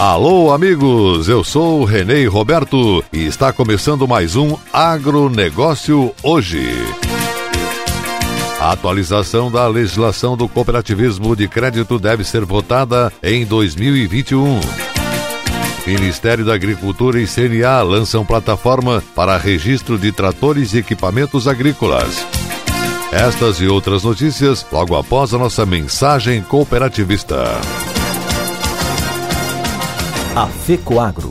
Alô, amigos, eu sou Renê Roberto e está começando mais um Agronegócio Hoje. A atualização da legislação do cooperativismo de crédito deve ser votada em 2021. Ministério da Agricultura e CNA lançam plataforma para registro de tratores e equipamentos agrícolas. Estas e outras notícias logo após a nossa mensagem cooperativista. A FECOAGRO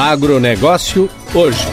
Agronegócio hoje.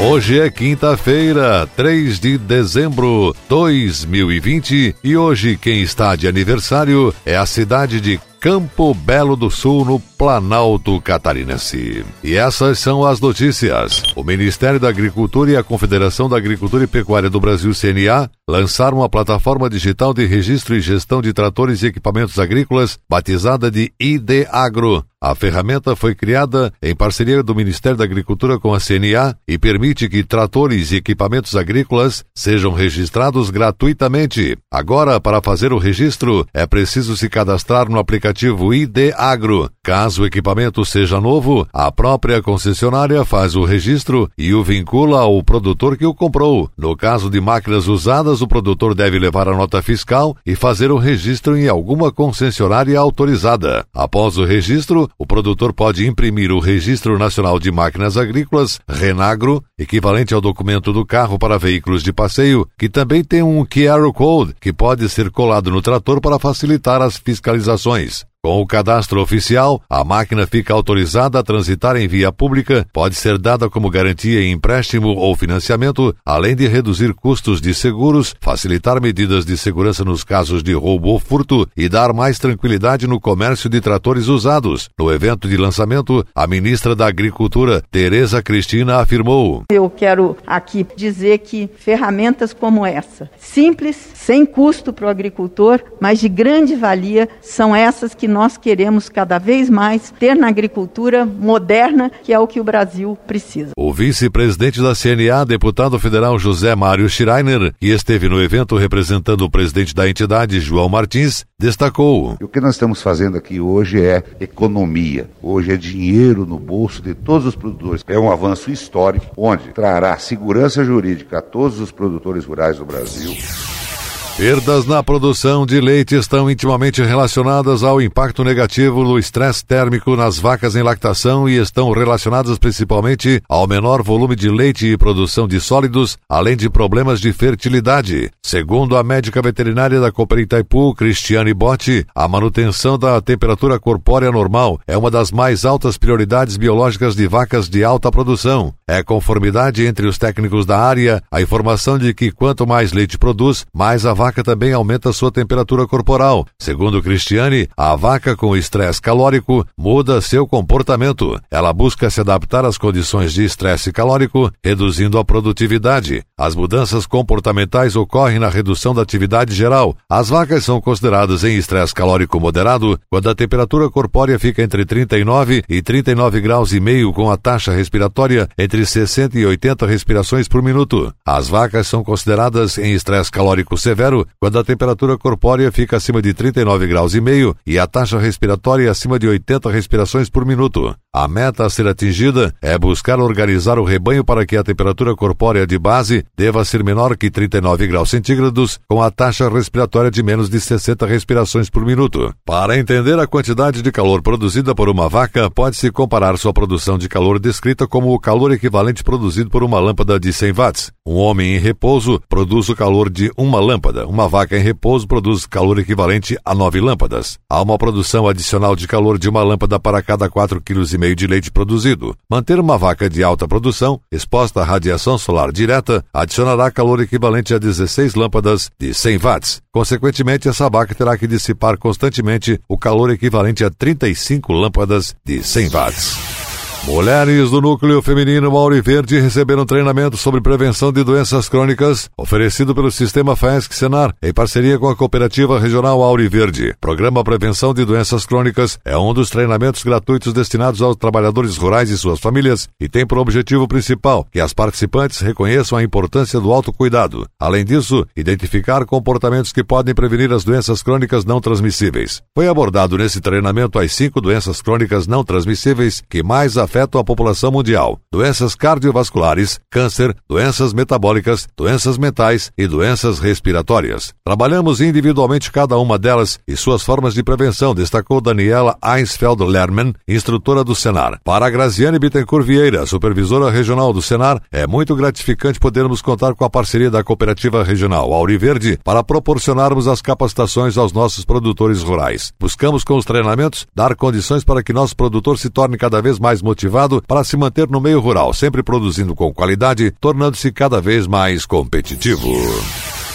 Hoje é quinta-feira, 3 de dezembro de 2020 e hoje quem está de aniversário é a cidade de Campo Belo do Sul, no Planalto Catarinense. E essas são as notícias. O Ministério da Agricultura e a Confederação da Agricultura e Pecuária do Brasil, CNA, lançaram uma plataforma digital de registro e gestão de tratores e equipamentos agrícolas, batizada de ID Agro. A ferramenta foi criada em parceria do Ministério da Agricultura com a CNA e permite que tratores e equipamentos agrícolas sejam registrados gratuitamente. Agora, para fazer o registro, é preciso se cadastrar no aplicativo ID Agro. Caso o equipamento seja novo, a própria concessionária faz o registro e o vincula ao produtor que o comprou. No caso de máquinas usadas, o produtor deve levar a nota fiscal e fazer o registro em alguma concessionária autorizada. Após o registro, o produtor pode imprimir o Registro Nacional de Máquinas Agrícolas, Renagro, equivalente ao documento do carro para veículos de passeio, que também tem um QR Code que pode ser colado no trator para facilitar as fiscalizações. Com o cadastro oficial, a máquina fica autorizada a transitar em via pública, pode ser dada como garantia em empréstimo ou financiamento, além de reduzir custos de seguros, facilitar medidas de segurança nos casos de roubo ou furto e dar mais tranquilidade no comércio de tratores usados. No evento de lançamento, a ministra da Agricultura, Tereza Cristina, afirmou: Eu quero aqui dizer que ferramentas como essa, simples, sem custo para o agricultor, mas de grande valia, são essas que nós queremos cada vez mais ter na agricultura moderna, que é o que o Brasil precisa. O vice-presidente da CNA, deputado federal José Mário Schreiner, que esteve no evento representando o presidente da entidade, João Martins, destacou: O que nós estamos fazendo aqui hoje é economia, hoje é dinheiro no bolso de todos os produtores. É um avanço histórico, onde trará segurança jurídica a todos os produtores rurais do Brasil. Perdas na produção de leite estão intimamente relacionadas ao impacto negativo do estresse térmico nas vacas em lactação e estão relacionadas principalmente ao menor volume de leite e produção de sólidos, além de problemas de fertilidade. Segundo a médica veterinária da Cooper Itaipu, Cristiane Botti, a manutenção da temperatura corpórea normal é uma das mais altas prioridades biológicas de vacas de alta produção. É conformidade entre os técnicos da área a informação de que quanto mais leite produz, mais a vaca também aumenta sua temperatura corporal. Segundo Cristiane, a vaca com estresse calórico muda seu comportamento. Ela busca se adaptar às condições de estresse calórico, reduzindo a produtividade. As mudanças comportamentais ocorrem na redução da atividade geral. As vacas são consideradas em estresse calórico moderado quando a temperatura corpórea fica entre 39 e 39 graus e meio com a taxa respiratória entre 60 e 80 respirações por minuto. As vacas são consideradas em estresse calórico severo quando a temperatura corpórea fica acima de 39 graus e meio e a taxa respiratória acima de 80 respirações por minuto. A meta a ser atingida é buscar organizar o rebanho para que a temperatura corpórea de base deva ser menor que 39 graus centígrados, com a taxa respiratória de menos de 60 respirações por minuto. Para entender a quantidade de calor produzida por uma vaca, pode-se comparar sua produção de calor descrita como o calor equivalente produzido por uma lâmpada de 100 watts. Um homem em repouso produz o calor de uma lâmpada. Cada. Uma vaca em repouso produz calor equivalente a nove lâmpadas. Há uma produção adicional de calor de uma lâmpada para cada 4,5 kg de leite produzido. Manter uma vaca de alta produção, exposta à radiação solar direta, adicionará calor equivalente a 16 lâmpadas de 100 watts. Consequentemente, essa vaca terá que dissipar constantemente o calor equivalente a 35 lâmpadas de 100 watts. Mulheres do Núcleo Feminino Mauro Verde receberam treinamento sobre prevenção de doenças crônicas, oferecido pelo Sistema FAESC Senar, em parceria com a Cooperativa Regional Auri Verde. Programa Prevenção de Doenças Crônicas é um dos treinamentos gratuitos destinados aos trabalhadores rurais e suas famílias e tem por objetivo principal que as participantes reconheçam a importância do autocuidado. Além disso, identificar comportamentos que podem prevenir as doenças crônicas não transmissíveis. Foi abordado nesse treinamento as cinco doenças crônicas não transmissíveis que mais afetam afetam a população mundial: doenças cardiovasculares, câncer, doenças metabólicas, doenças mentais e doenças respiratórias. Trabalhamos individualmente cada uma delas e suas formas de prevenção, destacou Daniela Einsfeld Lerman, instrutora do Senar. Para Graziane Bittencourt Vieira, supervisora regional do Senar, é muito gratificante podermos contar com a parceria da Cooperativa Regional Auriverde para proporcionarmos as capacitações aos nossos produtores rurais. Buscamos com os treinamentos dar condições para que nosso produtor se torne cada vez mais motivado para se manter no meio rural, sempre produzindo com qualidade, tornando-se cada vez mais competitivo.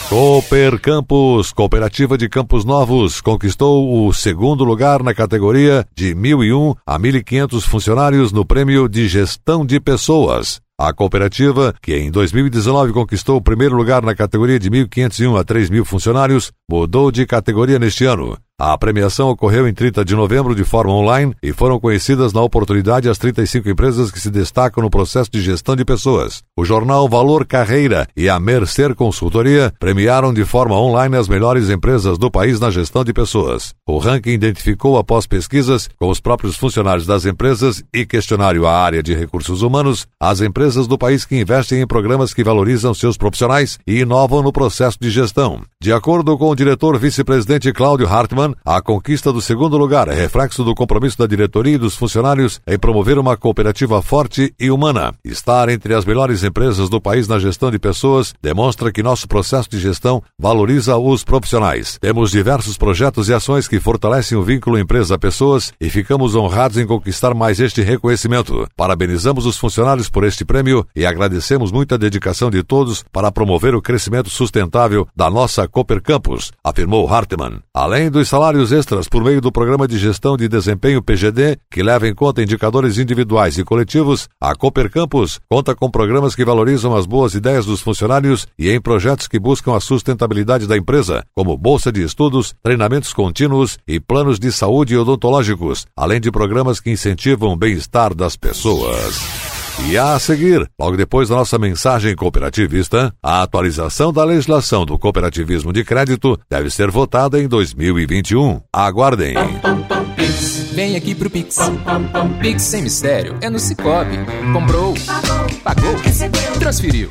Cooper Campos, Cooperativa de Campos Novos, conquistou o segundo lugar na categoria de 1.001 a 1.500 funcionários no Prêmio de Gestão de Pessoas. A cooperativa, que em 2019 conquistou o primeiro lugar na categoria de 1.501 a 3.000 funcionários, mudou de categoria neste ano. A premiação ocorreu em 30 de novembro de forma online e foram conhecidas na oportunidade as 35 empresas que se destacam no processo de gestão de pessoas. O jornal Valor Carreira e a Mercer Consultoria premiaram de forma online as melhores empresas do país na gestão de pessoas. O ranking identificou, após pesquisas com os próprios funcionários das empresas e questionário à área de recursos humanos, as empresas do país que investem em programas que valorizam seus profissionais e inovam no processo de gestão. De acordo com o diretor vice-presidente Cláudio Hartmann, a conquista do segundo lugar é reflexo do compromisso da diretoria e dos funcionários em promover uma cooperativa forte e humana. Estar entre as melhores empresas do país na gestão de pessoas demonstra que nosso processo de gestão valoriza os profissionais. Temos diversos projetos e ações que fortalecem o vínculo empresa-pessoas e ficamos honrados em conquistar mais este reconhecimento. Parabenizamos os funcionários por este prêmio e agradecemos muito a dedicação de todos para promover o crescimento sustentável da nossa Cooper Campus, afirmou Hartmann. Além dos salários extras por meio do Programa de Gestão de Desempenho PGD, que leva em conta indicadores individuais e coletivos, a Cooper Campus conta com programas que valorizam as boas ideias dos funcionários e em projetos que buscam a sustentabilidade da empresa, como bolsa de estudos, treinamentos contínuos e planos de saúde odontológicos, além de programas que incentivam o bem-estar das pessoas. E a seguir, logo depois da nossa mensagem cooperativista, a atualização da legislação do cooperativismo de crédito deve ser votada em 2021. Aguardem. Pix, vem aqui pro Pix. Pix sem mistério, é no Cicobi. Comprou, pagou, transferiu.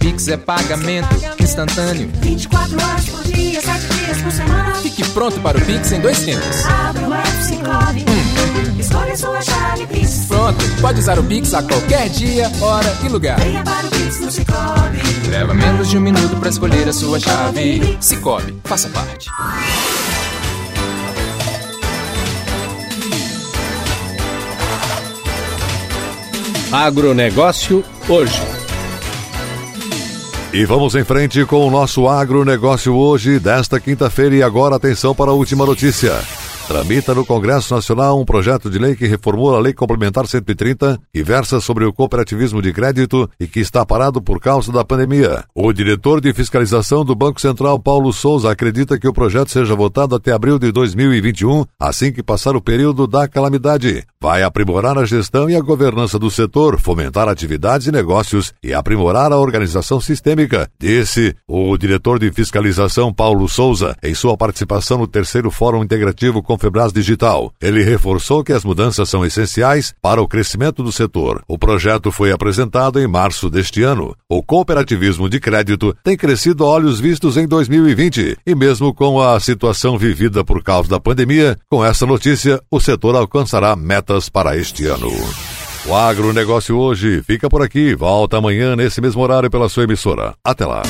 Pix é pagamento instantâneo. 24 horas por dia, 7 dias por semana. Fique pronto para o Pix em dois tempos. Abra o app Cicobi. Escolha sua chave Pix. Pronto, pode usar o Pix a qualquer dia, hora e lugar. Venha para o Pix no Cicobi. Leva menos de um minuto para escolher a sua chave. Cicobi, faça parte. Agronegócio hoje. E vamos em frente com o nosso agronegócio hoje, desta quinta-feira. E agora, atenção para a última notícia. Tramita no Congresso Nacional um projeto de lei que reformula a Lei Complementar 130, que versa sobre o cooperativismo de crédito e que está parado por causa da pandemia. O diretor de fiscalização do Banco Central, Paulo Souza, acredita que o projeto seja votado até abril de 2021, assim que passar o período da calamidade. Vai aprimorar a gestão e a governança do setor, fomentar atividades e negócios e aprimorar a organização sistêmica, disse o diretor de fiscalização, Paulo Souza, em sua participação no terceiro Fórum Integrativo com Confebras Digital. Ele reforçou que as mudanças são essenciais para o crescimento do setor. O projeto foi apresentado em março deste ano. O cooperativismo de crédito tem crescido a olhos vistos em 2020 e mesmo com a situação vivida por causa da pandemia, com essa notícia, o setor alcançará metas para este ano. O agronegócio hoje fica por aqui. Volta amanhã nesse mesmo horário pela sua emissora. Até lá.